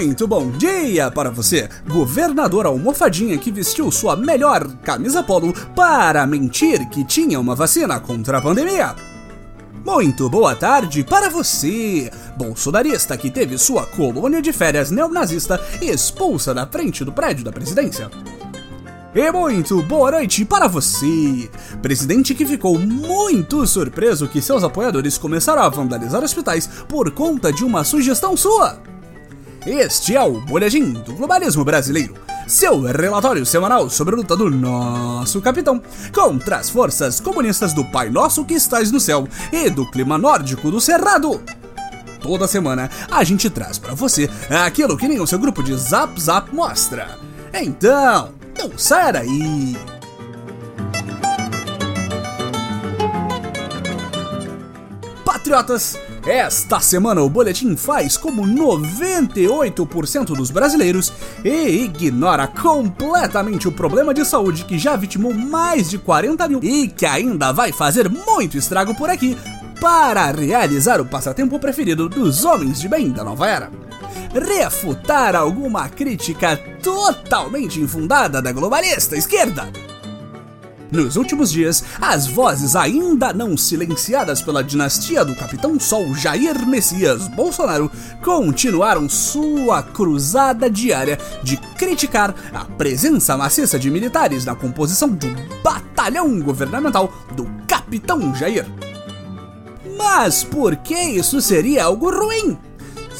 Muito bom dia para você, governador almofadinha que vestiu sua melhor camisa polo para mentir que tinha uma vacina contra a pandemia. Muito boa tarde para você, bolsonarista que teve sua colônia de férias neonazista expulsa da frente do prédio da presidência. E muito boa noite para você, presidente que ficou muito surpreso que seus apoiadores começaram a vandalizar hospitais por conta de uma sugestão sua. Este é o Boletim do Globalismo Brasileiro, seu relatório semanal sobre a luta do nosso capitão contra as forças comunistas do Pai Nosso que estás no céu e do clima nórdico do Cerrado. Toda semana a gente traz para você aquilo que nem o seu grupo de Zap Zap mostra. Então, não sai daí! Patriotas, esta semana o boletim faz como 98% dos brasileiros e ignora completamente o problema de saúde que já vitimou mais de 40 mil e que ainda vai fazer muito estrago por aqui para realizar o passatempo preferido dos homens de bem da nova era. Refutar alguma crítica totalmente infundada da globalista esquerda nos últimos dias, as vozes ainda não silenciadas pela dinastia do Capitão Sol Jair Messias Bolsonaro continuaram sua cruzada diária de criticar a presença maciça de militares na composição do batalhão governamental do Capitão Jair. Mas por que isso seria algo ruim?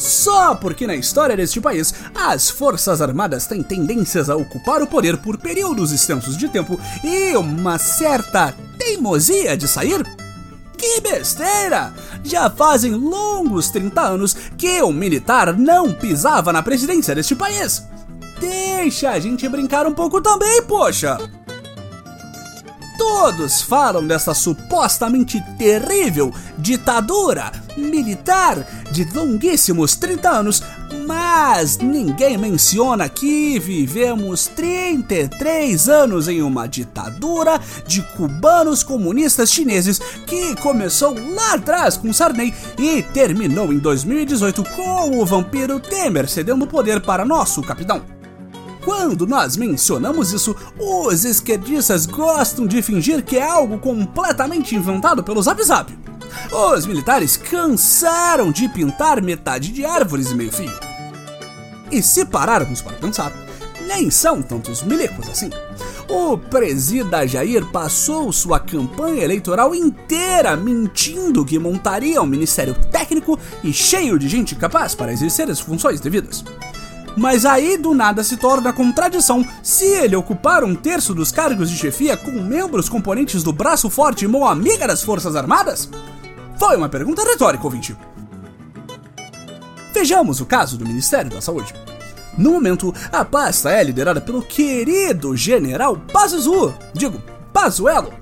Só porque na história deste país as Forças Armadas têm tendências a ocupar o poder por períodos extensos de tempo e uma certa teimosia de sair? Que besteira! Já fazem longos 30 anos que o militar não pisava na presidência deste país. Deixa a gente brincar um pouco também, poxa! Todos falam dessa supostamente terrível ditadura militar de longuíssimos 30 anos, mas ninguém menciona que vivemos 33 anos em uma ditadura de cubanos comunistas chineses que começou lá atrás com Sarney e terminou em 2018 com o vampiro Temer cedendo poder para nosso capitão. Quando nós mencionamos isso, os esquerdistas gostam de fingir que é algo completamente inventado pelo Zap Zap. Os militares cansaram de pintar metade de árvores e meio fio. E se pararmos para pensar, nem são tantos milicos assim. O presida Jair passou sua campanha eleitoral inteira mentindo que montaria um ministério técnico e cheio de gente capaz para exercer as funções devidas. Mas aí do nada se torna contradição se ele ocupar um terço dos cargos de chefia com membros componentes do braço forte e mão amiga das Forças Armadas? Foi uma pergunta retórica, ouvinte. Vejamos o caso do Ministério da Saúde. No momento, a pasta é liderada pelo querido general Pazuzu, digo, Pazuello,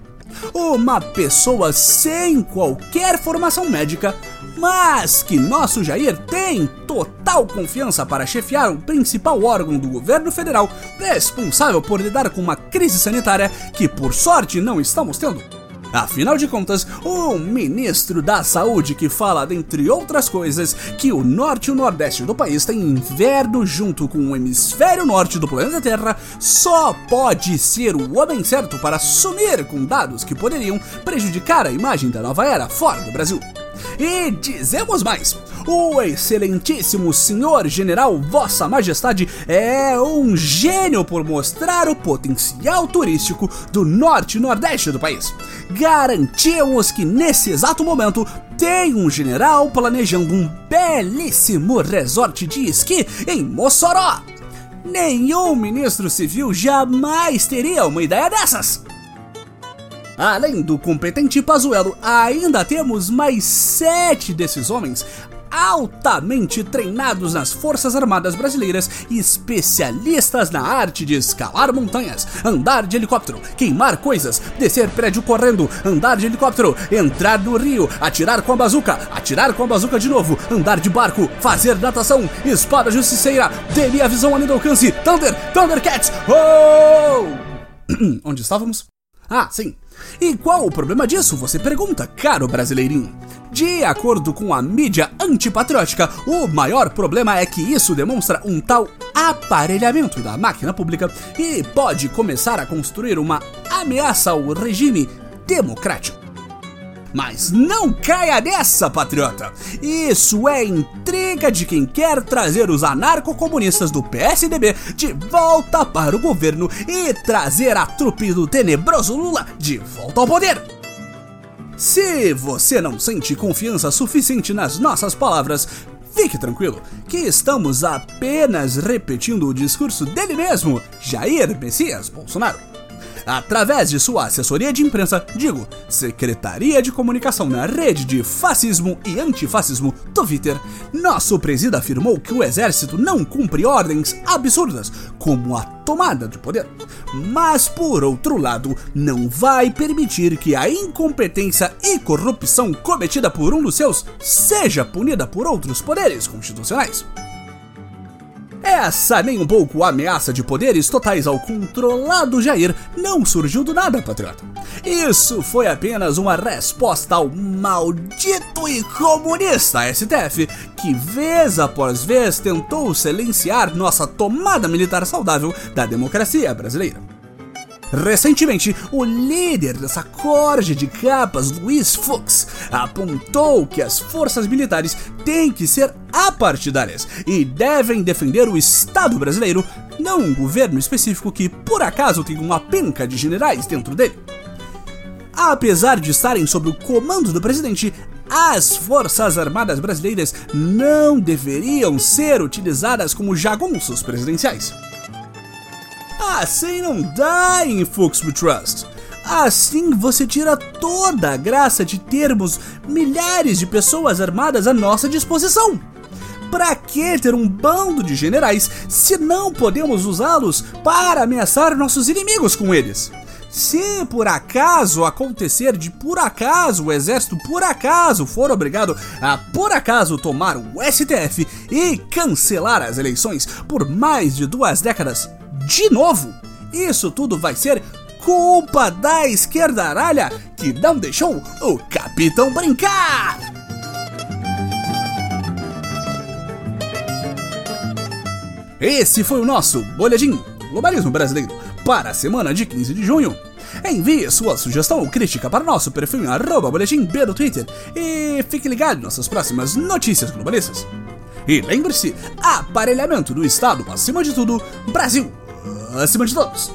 uma pessoa sem qualquer formação médica, mas que nosso Jair tem total confiança para chefiar o principal órgão do governo federal responsável por lidar com uma crise sanitária que, por sorte, não estamos tendo. Afinal de contas, um ministro da saúde que fala, dentre outras coisas, que o norte e o nordeste do país têm inverno junto com o hemisfério norte do planeta Terra, só pode ser o homem certo para sumir com dados que poderiam prejudicar a imagem da nova era fora do Brasil. E dizemos mais: o excelentíssimo senhor general Vossa Majestade é um gênio por mostrar o potencial turístico do norte e nordeste do país. Garantimos que nesse exato momento tem um general planejando um belíssimo resort de esqui em Mossoró. Nenhum ministro civil jamais teria uma ideia dessas. Além do competente Pazuello, ainda temos mais sete desses homens altamente treinados nas Forças Armadas Brasileiras e especialistas na arte de escalar montanhas, andar de helicóptero, queimar coisas, descer prédio correndo, andar de helicóptero, entrar no rio, atirar com a bazuca, atirar com a bazuca de novo, andar de barco, fazer natação, espada justiceira, teria a visão além do alcance, Thunder, Thundercats, oh! Onde estávamos? Ah, sim. E qual o problema disso, você pergunta, caro brasileirinho? De acordo com a mídia antipatriótica, o maior problema é que isso demonstra um tal aparelhamento da máquina pública e pode começar a construir uma ameaça ao regime democrático. Mas não caia nessa, patriota! Isso é intriga de quem quer trazer os anarcocomunistas do PSDB de volta para o governo e trazer a trupe do tenebroso Lula de volta ao poder. Se você não sente confiança suficiente nas nossas palavras, fique tranquilo que estamos apenas repetindo o discurso dele mesmo, Jair Messias Bolsonaro através de sua assessoria de imprensa, digo, Secretaria de Comunicação na rede de fascismo e antifascismo Twitter, nosso presídio afirmou que o exército não cumpre ordens absurdas, como a tomada de poder. Mas, por outro lado, não vai permitir que a incompetência e corrupção cometida por um dos seus seja punida por outros poderes constitucionais. Essa nem um pouco ameaça de poderes totais ao controlado Jair não surgiu do nada, patriota. Isso foi apenas uma resposta ao maldito e comunista STF, que vez após vez tentou silenciar nossa tomada militar saudável da democracia brasileira. Recentemente, o líder dessa corja de capas, Luiz Fux, apontou que as forças militares têm que ser apartidárias e devem defender o Estado brasileiro, não um governo específico que, por acaso, tem uma penca de generais dentro dele. Apesar de estarem sob o comando do presidente, as Forças Armadas Brasileiras não deveriam ser utilizadas como jagunços presidenciais. Assim não dá em We Trust. Assim você tira toda a graça de termos milhares de pessoas armadas à nossa disposição. Para que ter um bando de generais se não podemos usá-los para ameaçar nossos inimigos com eles? Se por acaso acontecer de por acaso o exército por acaso for obrigado a por acaso tomar o STF e cancelar as eleições por mais de duas décadas, de novo. Isso tudo vai ser culpa da esquerda aralha que não deixou o capitão brincar. Esse foi o nosso Boletim Globalismo Brasileiro para a semana de 15 de junho. Envie sua sugestão ou crítica para nosso perfil arroba boletim B Twitter e fique ligado em nossas próximas notícias globalistas. E lembre-se, aparelhamento do Estado acima de tudo, Brasil acima de todos.